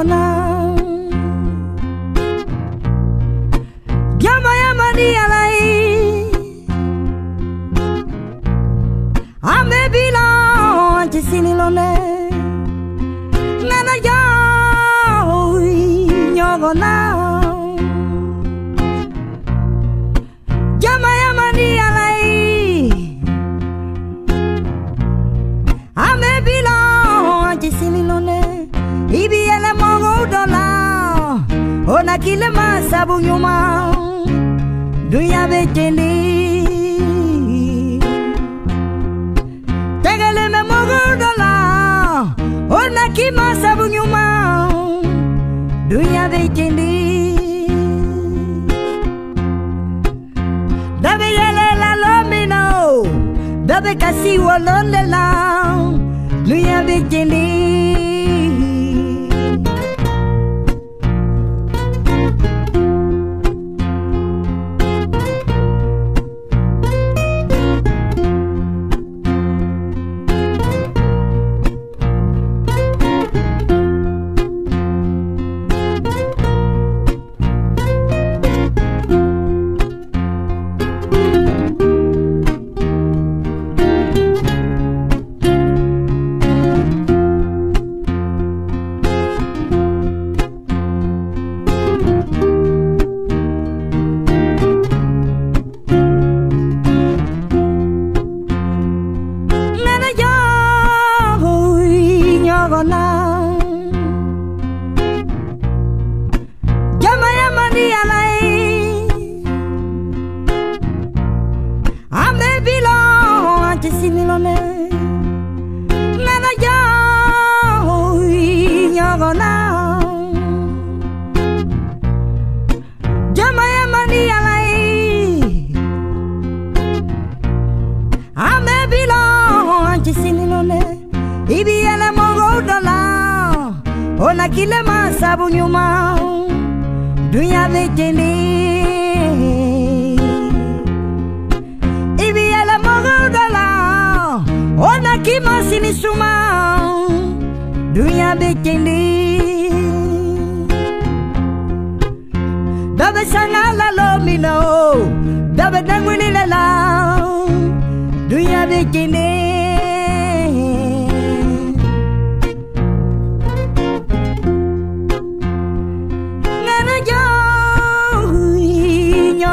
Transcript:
unaona ya madia lai Ame bila antisini lone. Nana yo nyogona Gyama ya madia lai Ame bila antisini lone. Ibi Ona kile masabu nyuma Dunya betende Tegele me mongo dola. Ona kima sabu nyuma Dunya betende Dabe yele la lomino. Dabe kasi wolonde la chisini none Ibi ele mongo dola Ona kile masabu nyuma. Dunya vejeni Ibi ele mongo dola Ona kima sini suma. Dunya vejeni Dabe sangala lomino Dabe nangwini lela Dunya bekene